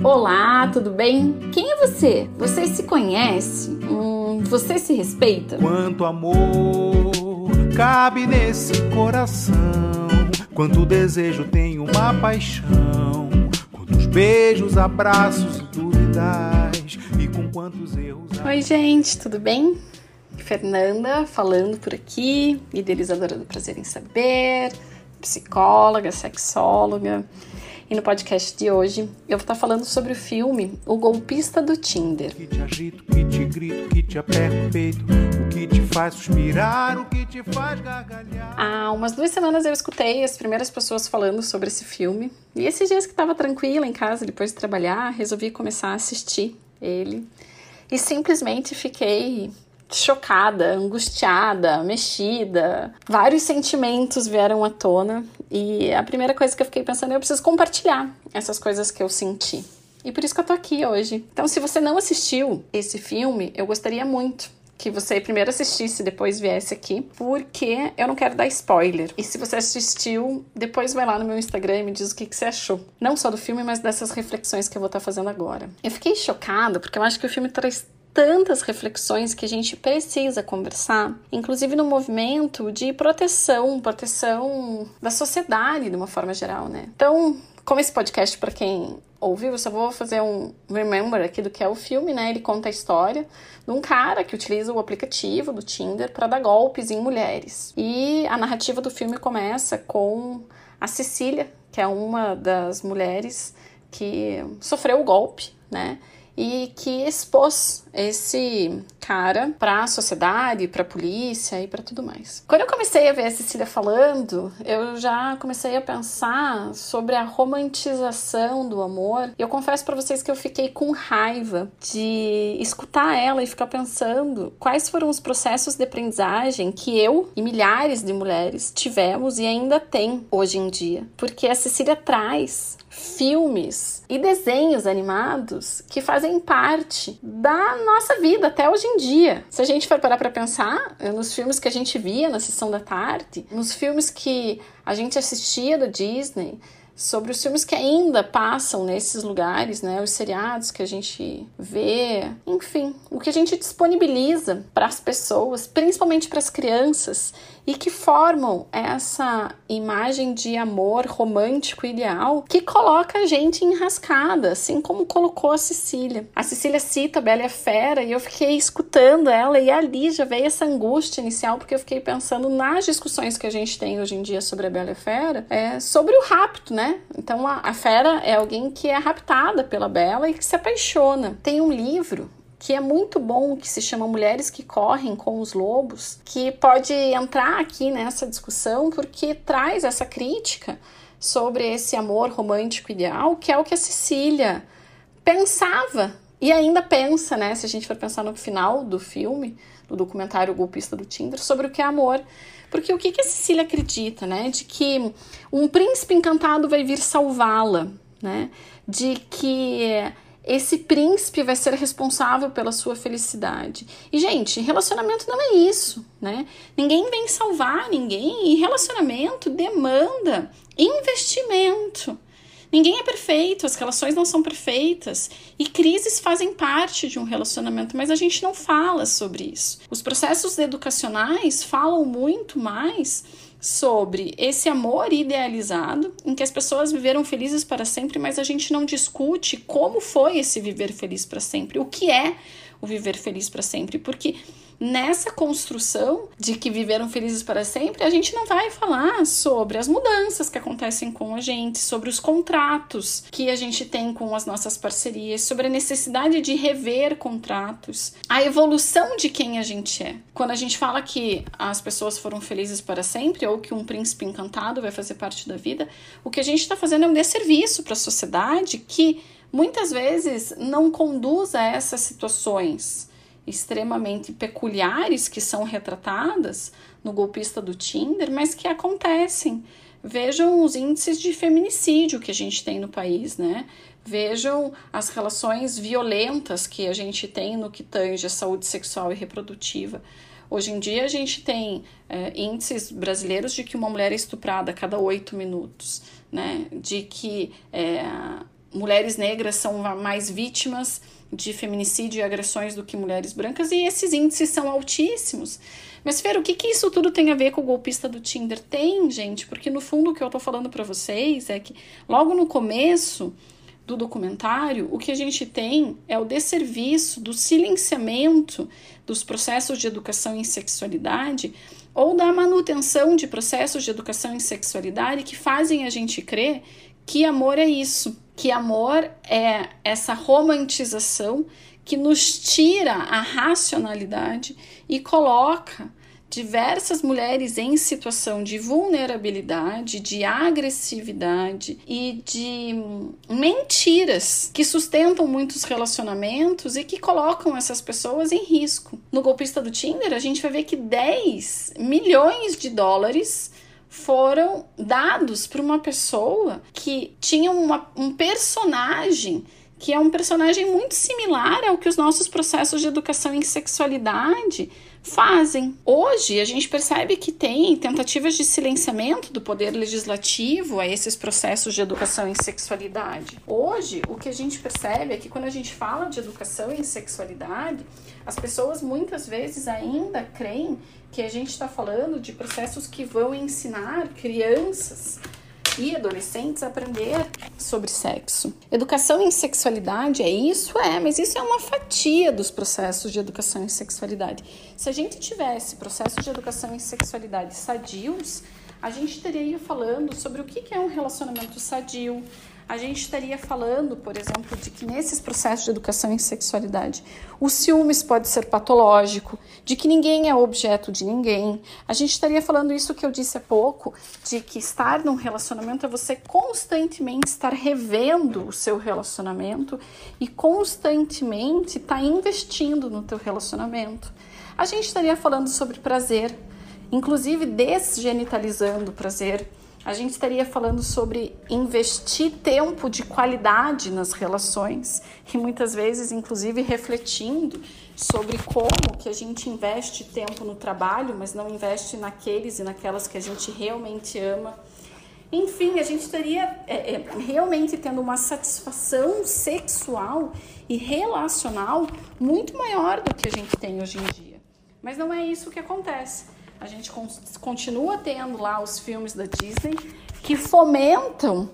Olá, tudo bem? Quem é você? Você se conhece? Hum, você se respeita? Quanto amor cabe nesse coração? Quanto desejo tem uma paixão? Quantos beijos, abraços e dúvidas? E com quantos erros. Oi, gente, tudo bem? Fernanda falando por aqui, idealizadora do Prazer em Saber, psicóloga, sexóloga. E no podcast de hoje eu vou estar falando sobre o filme O Golpista do Tinder. Que te agito, que te grito, que te aperto o peito, o que te faz suspirar, o que te faz gargalhar. Há umas duas semanas eu escutei as primeiras pessoas falando sobre esse filme. E esses dias que estava tranquila em casa depois de trabalhar, resolvi começar a assistir ele. E simplesmente fiquei chocada, angustiada, mexida. Vários sentimentos vieram à tona e a primeira coisa que eu fiquei pensando é eu preciso compartilhar essas coisas que eu senti. E por isso que eu tô aqui hoje. Então, se você não assistiu esse filme, eu gostaria muito que você primeiro assistisse depois viesse aqui, porque eu não quero dar spoiler. E se você assistiu, depois vai lá no meu Instagram e me diz o que, que você achou. Não só do filme, mas dessas reflexões que eu vou estar fazendo agora. Eu fiquei chocada porque eu acho que o filme traz tantas reflexões que a gente precisa conversar, inclusive no movimento de proteção, proteção da sociedade de uma forma geral, né? Então, como esse podcast para quem ouviu, eu só vou fazer um remember aqui do que é o filme, né? Ele conta a história de um cara que utiliza o aplicativo do Tinder para dar golpes em mulheres. E a narrativa do filme começa com a Cecília, que é uma das mulheres que sofreu o golpe, né? E que expôs esse cara para a sociedade, para a polícia e para tudo mais. Quando eu comecei a ver a Cecília falando, eu já comecei a pensar sobre a romantização do amor. E eu confesso para vocês que eu fiquei com raiva de escutar ela e ficar pensando quais foram os processos de aprendizagem que eu e milhares de mulheres tivemos e ainda tem hoje em dia. Porque a Cecília traz filmes e desenhos animados que fazem parte da nossa vida até hoje em dia. Se a gente for parar para pensar nos filmes que a gente via na sessão da tarde, nos filmes que a gente assistia da Disney, sobre os filmes que ainda passam nesses lugares, né? Os seriados que a gente vê, enfim, o que a gente disponibiliza para as pessoas, principalmente para as crianças, e que formam essa imagem de amor romântico ideal que coloca a gente enrascada, assim como colocou a Cecília. A Cecília cita a Bela e a Fera e eu fiquei escutando ela e ali já veio essa angústia inicial porque eu fiquei pensando nas discussões que a gente tem hoje em dia sobre a Bela e a Fera, é, sobre o rapto, né? Então a, a Fera é alguém que é raptada pela Bela e que se apaixona. Tem um livro que é muito bom, que se chama Mulheres que Correm com os Lobos, que pode entrar aqui nessa discussão porque traz essa crítica sobre esse amor romântico ideal, que é o que a Cecília pensava e ainda pensa, né? Se a gente for pensar no final do filme, do documentário Golpista do Tinder, sobre o que é amor. Porque o que, que a Cecília acredita, né? De que um príncipe encantado vai vir salvá-la, né? De que esse príncipe vai ser responsável pela sua felicidade. E, gente, relacionamento não é isso, né? Ninguém vem salvar ninguém e relacionamento demanda investimento. Ninguém é perfeito, as relações não são perfeitas e crises fazem parte de um relacionamento, mas a gente não fala sobre isso. Os processos educacionais falam muito mais sobre esse amor idealizado, em que as pessoas viveram felizes para sempre, mas a gente não discute como foi esse viver feliz para sempre, o que é o viver feliz para sempre, porque nessa construção de que viveram felizes para sempre, a gente não vai falar sobre as mudanças que acontecem com a gente, sobre os contratos que a gente tem com as nossas parcerias, sobre a necessidade de rever contratos, a evolução de quem a gente é. Quando a gente fala que as pessoas foram felizes para sempre ou que um príncipe encantado vai fazer parte da vida, o que a gente está fazendo é um desserviço para a sociedade que muitas vezes não conduz a essas situações extremamente peculiares que são retratadas no golpista do Tinder, mas que acontecem. Vejam os índices de feminicídio que a gente tem no país, né? Vejam as relações violentas que a gente tem no que tange a saúde sexual e reprodutiva. Hoje em dia a gente tem é, índices brasileiros de que uma mulher é estuprada a cada oito minutos, né? De que é, mulheres negras são mais vítimas de feminicídio e agressões do que mulheres brancas, e esses índices são altíssimos. Mas, Fer, o que, que isso tudo tem a ver com o golpista do Tinder? Tem, gente, porque no fundo o que eu tô falando para vocês é que logo no começo do documentário, o que a gente tem é o desserviço do silenciamento dos processos de educação em sexualidade ou da manutenção de processos de educação em sexualidade que fazem a gente crer que amor é isso, que amor é essa romantização que nos tira a racionalidade e coloca diversas mulheres em situação de vulnerabilidade, de agressividade e de mentiras que sustentam muitos relacionamentos e que colocam essas pessoas em risco. No golpista do Tinder, a gente vai ver que 10 milhões de dólares foram dados para uma pessoa que tinha uma, um personagem que é um personagem muito similar ao que os nossos processos de educação em sexualidade fazem. Hoje, a gente percebe que tem tentativas de silenciamento do poder legislativo a esses processos de educação em sexualidade. Hoje, o que a gente percebe é que quando a gente fala de educação em sexualidade, as pessoas muitas vezes ainda creem que a gente está falando de processos que vão ensinar crianças e adolescentes aprender sobre sexo. Educação em sexualidade é isso? É, mas isso é uma fatia dos processos de educação em sexualidade. Se a gente tivesse processos de educação em sexualidade sadios, a gente estaria falando sobre o que é um relacionamento sadio, a gente estaria falando, por exemplo, de que nesses processos de educação em sexualidade, o ciúmes pode ser patológico, de que ninguém é objeto de ninguém. A gente estaria falando isso que eu disse há pouco, de que estar num relacionamento é você constantemente estar revendo o seu relacionamento e constantemente estar tá investindo no teu relacionamento. A gente estaria falando sobre prazer, inclusive desgenitalizando o prazer a gente estaria falando sobre investir tempo de qualidade nas relações e muitas vezes, inclusive, refletindo sobre como que a gente investe tempo no trabalho, mas não investe naqueles e naquelas que a gente realmente ama. Enfim, a gente estaria é, é, realmente tendo uma satisfação sexual e relacional muito maior do que a gente tem hoje em dia. Mas não é isso que acontece a gente continua tendo lá os filmes da Disney que fomentam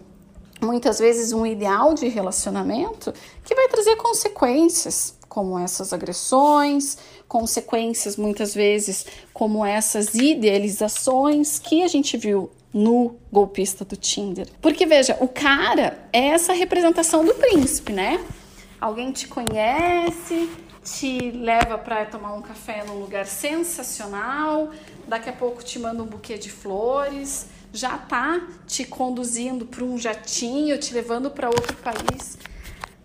muitas vezes um ideal de relacionamento que vai trazer consequências, como essas agressões, consequências muitas vezes como essas idealizações que a gente viu no golpista do Tinder. Porque veja, o cara é essa representação do príncipe, né? Alguém te conhece, te leva para tomar um café num lugar sensacional, daqui a pouco te manda um buquê de flores, já tá te conduzindo para um jatinho, te levando para outro país.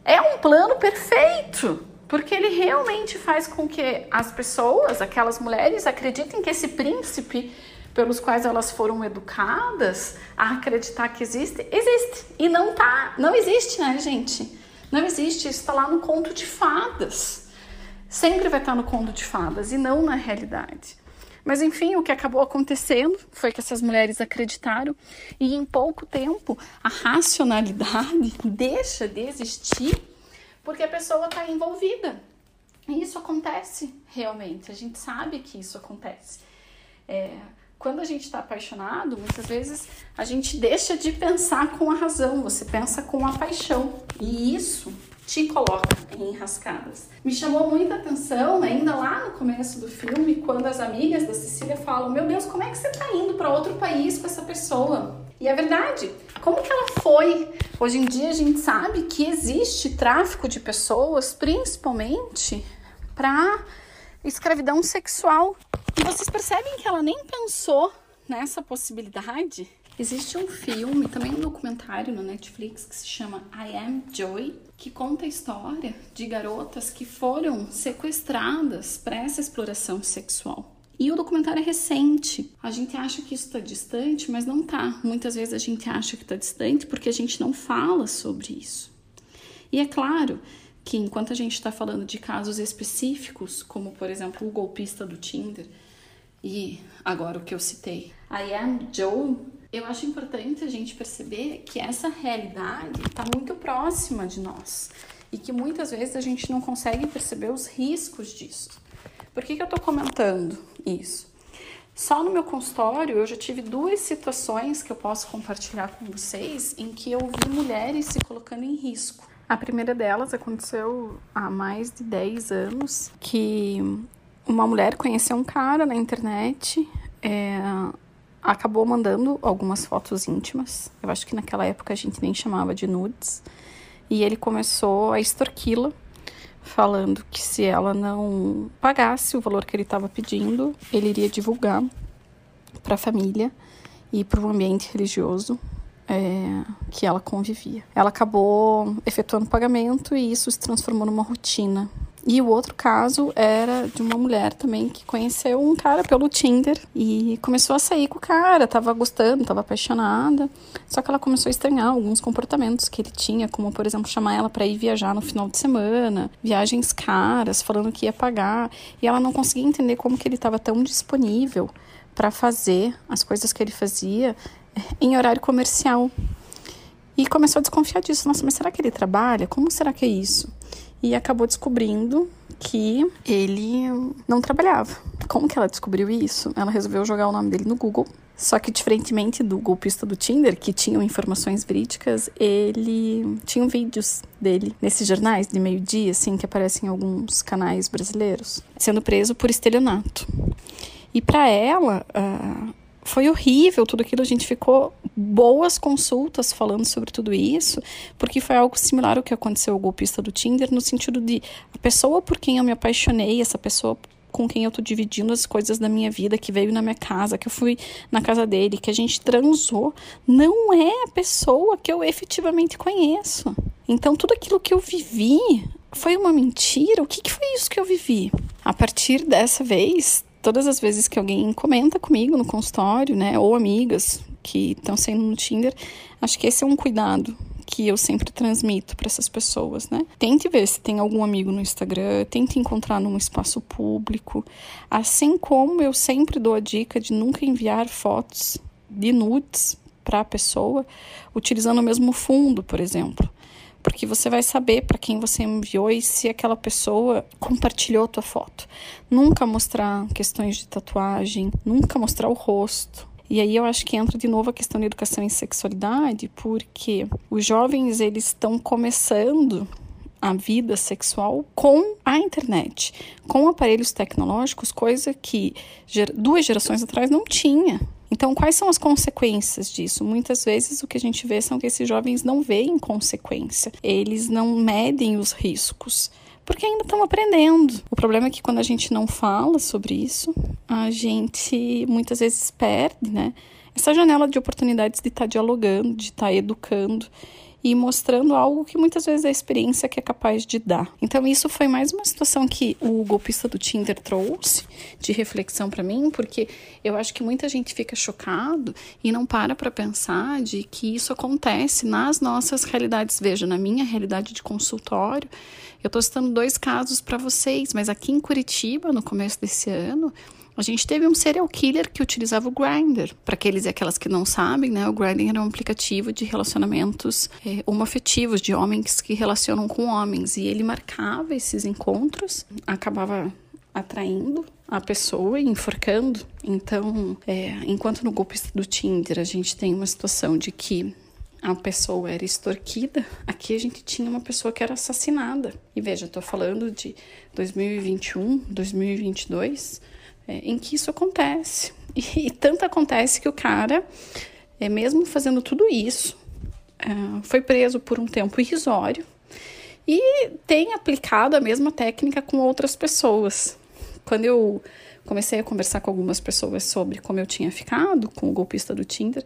É um plano perfeito, porque ele realmente faz com que as pessoas, aquelas mulheres, acreditem que esse príncipe pelos quais elas foram educadas a acreditar que existe, existe. E não tá, não existe, né, gente? Não existe, isso está lá no conto de fadas sempre vai estar no conto de fadas e não na realidade. Mas enfim, o que acabou acontecendo foi que essas mulheres acreditaram e em pouco tempo a racionalidade deixa de existir porque a pessoa está envolvida. E isso acontece realmente, a gente sabe que isso acontece. É, quando a gente está apaixonado, muitas vezes a gente deixa de pensar com a razão, você pensa com a paixão. E isso te coloca em enrascadas. Me chamou muita atenção, ainda lá no começo do filme, quando as amigas da Cecília falam: Meu Deus, como é que você está indo para outro país com essa pessoa? E é verdade. Como que ela foi? Hoje em dia a gente sabe que existe tráfico de pessoas, principalmente para escravidão sexual. E vocês percebem que ela nem pensou nessa possibilidade? Existe um filme, também um documentário no Netflix que se chama I Am Joy, que conta a história de garotas que foram sequestradas para essa exploração sexual. E o documentário é recente. A gente acha que isso está distante, mas não está. Muitas vezes a gente acha que está distante porque a gente não fala sobre isso. E é claro que enquanto a gente está falando de casos específicos, como por exemplo o golpista do Tinder, e agora o que eu citei, I Am Joe eu acho importante a gente perceber que essa realidade está muito próxima de nós e que muitas vezes a gente não consegue perceber os riscos disso. Por que, que eu estou comentando isso? Só no meu consultório eu já tive duas situações que eu posso compartilhar com vocês em que eu vi mulheres se colocando em risco. A primeira delas aconteceu há mais de 10 anos, que uma mulher conheceu um cara na internet, é, acabou mandando algumas fotos íntimas. Eu acho que naquela época a gente nem chamava de nudes. E ele começou a extorquí-la falando que se ela não pagasse o valor que ele estava pedindo, ele iria divulgar para a família e para o ambiente religioso é, que ela convivia. Ela acabou efetuando pagamento e isso se transformou numa rotina. E o outro caso era de uma mulher também que conheceu um cara pelo Tinder e começou a sair com o cara, tava gostando, tava apaixonada. Só que ela começou a estranhar alguns comportamentos que ele tinha, como por exemplo chamar ela para ir viajar no final de semana, viagens caras, falando que ia pagar, e ela não conseguia entender como que ele estava tão disponível para fazer as coisas que ele fazia em horário comercial. E começou a desconfiar disso. Nossa, mas será que ele trabalha? Como será que é isso? E acabou descobrindo que ele não trabalhava. Como que ela descobriu isso? Ela resolveu jogar o nome dele no Google. Só que, diferentemente do golpista do Tinder, que tinham informações verídicas, ele tinha vídeos dele nesses jornais de meio-dia, assim, que aparecem em alguns canais brasileiros, sendo preso por estelionato. E para ela, uh, foi horrível tudo aquilo. A gente ficou boas consultas falando sobre tudo isso, porque foi algo similar ao que aconteceu ao golpista do Tinder, no sentido de a pessoa por quem eu me apaixonei, essa pessoa com quem eu tô dividindo as coisas da minha vida, que veio na minha casa, que eu fui na casa dele, que a gente transou, não é a pessoa que eu efetivamente conheço. Então tudo aquilo que eu vivi foi uma mentira? O que, que foi isso que eu vivi? A partir dessa vez, todas as vezes que alguém comenta comigo no consultório, né, ou amigas que estão saindo no Tinder, acho que esse é um cuidado que eu sempre transmito para essas pessoas, né? Tente ver se tem algum amigo no Instagram, tente encontrar num espaço público, assim como eu sempre dou a dica de nunca enviar fotos de nudes para a pessoa utilizando o mesmo fundo, por exemplo porque você vai saber para quem você enviou e se aquela pessoa compartilhou a tua foto. Nunca mostrar questões de tatuagem, nunca mostrar o rosto. E aí eu acho que entra de novo a questão da educação em sexualidade, porque os jovens eles estão começando a vida sexual com a internet, com aparelhos tecnológicos, coisa que duas gerações atrás não tinha. Então, quais são as consequências disso? Muitas vezes o que a gente vê são que esses jovens não veem consequência, eles não medem os riscos porque ainda estão aprendendo. O problema é que quando a gente não fala sobre isso, a gente muitas vezes perde, né? Essa janela de oportunidades de estar tá dialogando, de estar tá educando e mostrando algo que muitas vezes é a experiência que é capaz de dar. Então isso foi mais uma situação que o golpista do Tinder trouxe de reflexão para mim, porque eu acho que muita gente fica chocado e não para para pensar de que isso acontece nas nossas realidades. Veja, na minha realidade de consultório, eu estou citando dois casos para vocês, mas aqui em Curitiba, no começo desse ano, a gente teve um serial killer que utilizava o Grindr. Para aqueles e aquelas que não sabem, né, o Grindr era um aplicativo de relacionamentos é, homoafetivos, de homens que relacionam com homens. E ele marcava esses encontros, acabava atraindo a pessoa e enforcando. Então, é, enquanto no golpista do Tinder a gente tem uma situação de que a pessoa era extorquida, aqui a gente tinha uma pessoa que era assassinada. E veja, estou falando de 2021, 2022 é, em que isso acontece. E, e, tanto acontece que o cara, é, mesmo fazendo tudo isso, é, foi preso por um tempo irrisório e tem aplicado a mesma técnica com outras pessoas. Quando eu comecei a conversar com algumas pessoas sobre como eu tinha ficado com o golpista do Tinder,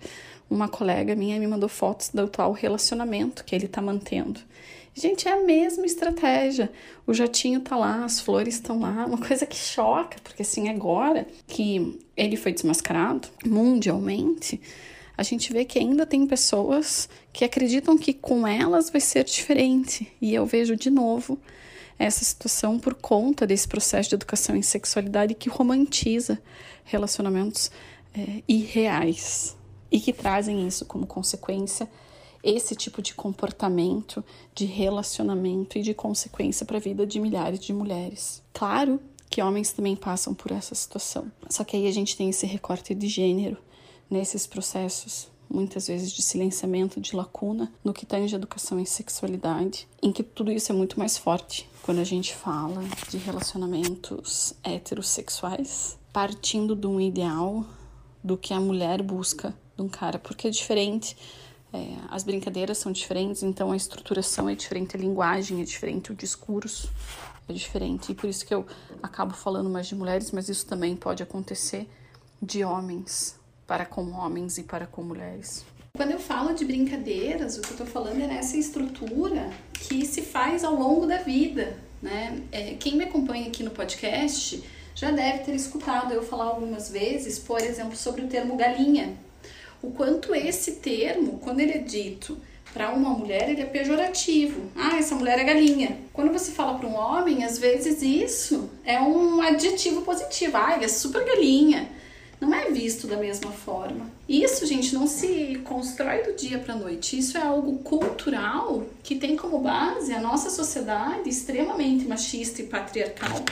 uma colega minha me mandou fotos do atual relacionamento que ele está mantendo. Gente, é a mesma estratégia. O jatinho tá lá, as flores estão lá, uma coisa que choca, porque assim, agora que ele foi desmascarado mundialmente, a gente vê que ainda tem pessoas que acreditam que com elas vai ser diferente. E eu vejo de novo essa situação por conta desse processo de educação em sexualidade que romantiza relacionamentos é, irreais. e que trazem isso como consequência esse tipo de comportamento, de relacionamento e de consequência para a vida de milhares de mulheres. Claro que homens também passam por essa situação, só que aí a gente tem esse recorte de gênero nesses processos muitas vezes de silenciamento, de lacuna no que tange educação e sexualidade, em que tudo isso é muito mais forte quando a gente fala de relacionamentos heterossexuais, partindo de um ideal do que a mulher busca de um cara, porque é diferente. É, as brincadeiras são diferentes, então a estruturação é diferente, a linguagem é diferente, o discurso é diferente. E por isso que eu acabo falando mais de mulheres, mas isso também pode acontecer de homens para com homens e para com mulheres. Quando eu falo de brincadeiras, o que eu tô falando é nessa estrutura que se faz ao longo da vida, né? É, quem me acompanha aqui no podcast já deve ter escutado eu falar algumas vezes, por exemplo, sobre o termo galinha. O quanto esse termo, quando ele é dito para uma mulher, ele é pejorativo. Ah, essa mulher é galinha. Quando você fala para um homem, às vezes isso é um adjetivo positivo. Ah, ele é super galinha não é visto da mesma forma. Isso, gente, não se constrói do dia para noite. Isso é algo cultural que tem como base a nossa sociedade extremamente machista e patriarcal.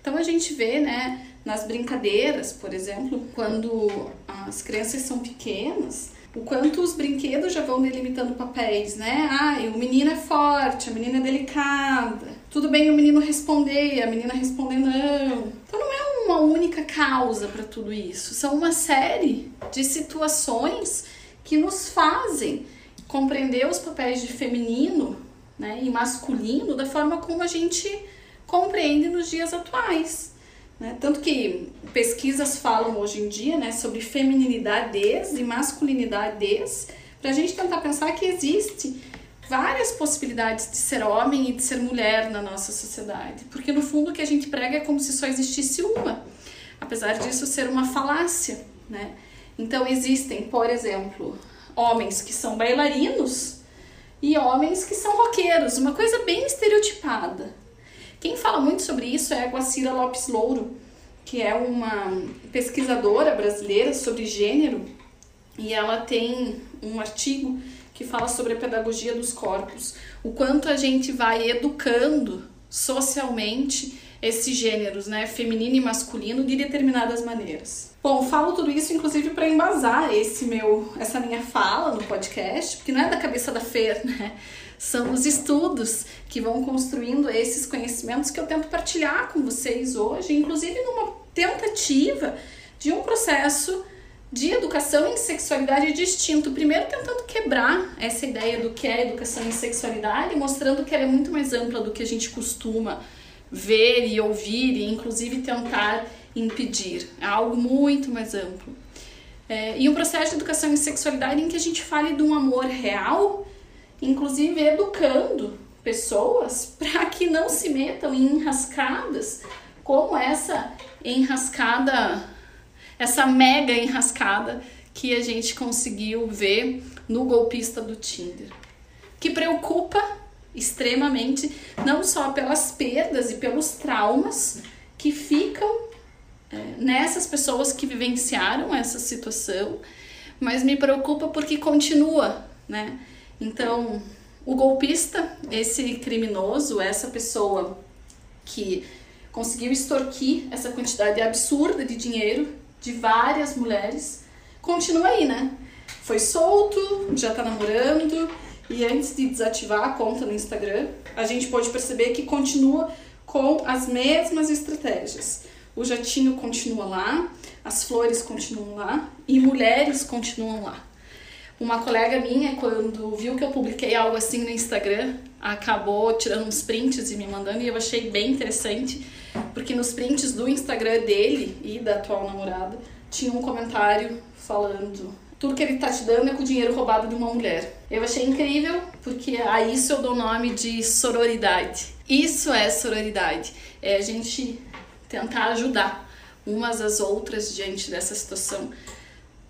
Então a gente vê, né, nas brincadeiras, por exemplo, quando as crianças são pequenas, o quanto os brinquedos já vão delimitando papéis, né? Ah, o menino é forte, a menina é delicada. Tudo bem o menino responder, a menina responder não. Então não é uma única causa para tudo isso, são uma série de situações que nos fazem compreender os papéis de feminino né, e masculino da forma como a gente compreende nos dias atuais. Né? Tanto que pesquisas falam hoje em dia né, sobre femininidades e masculinidades, para a gente tentar pensar que existe várias possibilidades de ser homem e de ser mulher na nossa sociedade. Porque no fundo o que a gente prega é como se só existisse uma, apesar disso ser uma falácia, né? Então existem, por exemplo, homens que são bailarinos e homens que são roqueiros, uma coisa bem estereotipada. Quem fala muito sobre isso é a Guacira Lopes Louro, que é uma pesquisadora brasileira sobre gênero, e ela tem um artigo que fala sobre a pedagogia dos corpos, o quanto a gente vai educando socialmente esses gêneros, né, feminino e masculino, de determinadas maneiras. Bom, falo tudo isso inclusive para embasar esse meu, essa minha fala no podcast, porque não é da cabeça da Fer, né? São os estudos que vão construindo esses conhecimentos que eu tento partilhar com vocês hoje, inclusive numa tentativa de um processo de educação em sexualidade distinto. Primeiro, tentando quebrar essa ideia do que é educação em sexualidade, mostrando que ela é muito mais ampla do que a gente costuma ver e ouvir, e inclusive tentar impedir. É algo muito mais amplo. É, e um processo de educação em sexualidade em que a gente fale de um amor real inclusive educando pessoas para que não se metam em enrascadas como essa enrascada, essa mega enrascada que a gente conseguiu ver no golpista do Tinder, que preocupa extremamente não só pelas perdas e pelos traumas que ficam é, nessas pessoas que vivenciaram essa situação, mas me preocupa porque continua, né? Então, o golpista, esse criminoso, essa pessoa que conseguiu extorquir essa quantidade absurda de dinheiro de várias mulheres, continua aí, né? Foi solto, já tá namorando, e antes de desativar a conta no Instagram, a gente pode perceber que continua com as mesmas estratégias. O jatinho continua lá, as flores continuam lá e mulheres continuam lá. Uma colega minha, quando viu que eu publiquei algo assim no Instagram, acabou tirando uns prints e me mandando, e eu achei bem interessante, porque nos prints do Instagram dele e da atual namorada, tinha um comentário falando tudo que ele tá te dando é com o dinheiro roubado de uma mulher. Eu achei incrível, porque a isso eu dou o nome de sororidade. Isso é sororidade. É a gente tentar ajudar umas às outras diante dessa situação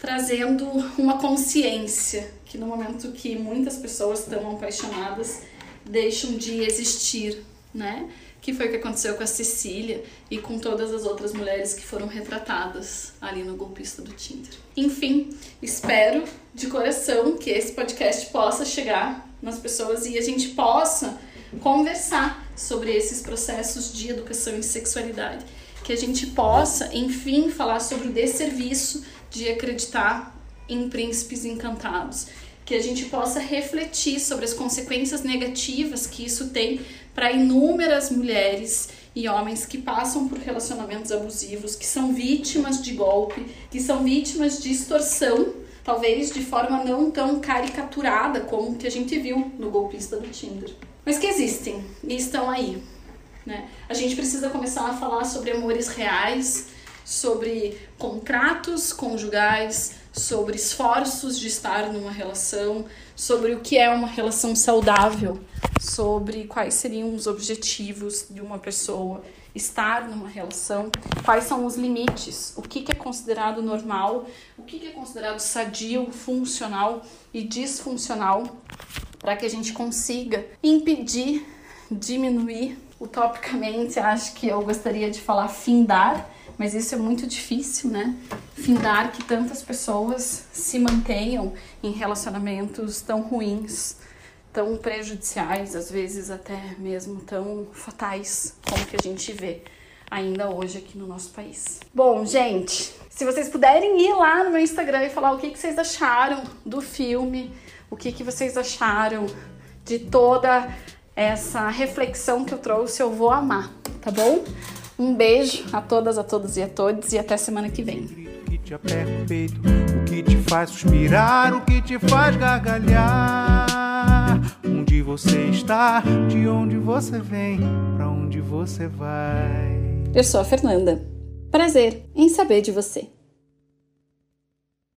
trazendo uma consciência que no momento que muitas pessoas estão apaixonadas deixam de existir, né? que foi o que aconteceu com a Cecília e com todas as outras mulheres que foram retratadas ali no golpista do Tinder. Enfim, espero de coração que esse podcast possa chegar nas pessoas e a gente possa conversar sobre esses processos de educação em sexualidade, que a gente possa, enfim, falar sobre o desserviço de acreditar em príncipes encantados, que a gente possa refletir sobre as consequências negativas que isso tem para inúmeras mulheres e homens que passam por relacionamentos abusivos, que são vítimas de golpe, que são vítimas de extorsão, talvez de forma não tão caricaturada como que a gente viu no golpista do Tinder. Mas que existem e estão aí. Né? A gente precisa começar a falar sobre amores reais, sobre contratos conjugais, sobre esforços de estar numa relação, sobre o que é uma relação saudável, sobre quais seriam os objetivos de uma pessoa estar numa relação, quais são os limites, o que, é considerado normal, o que, que é considerado sadio, funcional e disfuncional, para que a gente consiga impedir, diminuir. Utopicamente, acho que eu gostaria de falar findar mas isso é muito difícil, né? Findar que tantas pessoas se mantenham em relacionamentos tão ruins, tão prejudiciais, às vezes até mesmo tão fatais, como que a gente vê ainda hoje aqui no nosso país. Bom, gente, se vocês puderem ir lá no meu Instagram e falar o que, que vocês acharam do filme, o que, que vocês acharam de toda essa reflexão que eu trouxe, eu vou amar, tá bom? Um beijo a todas, a todos e a todos e até semana que vem. que te aperta o peito, o que te faz suspirar, o que te faz gargalhar. Onde você está, de onde você vem, para onde você vai. Eu sou a Fernanda. Prazer em saber de você.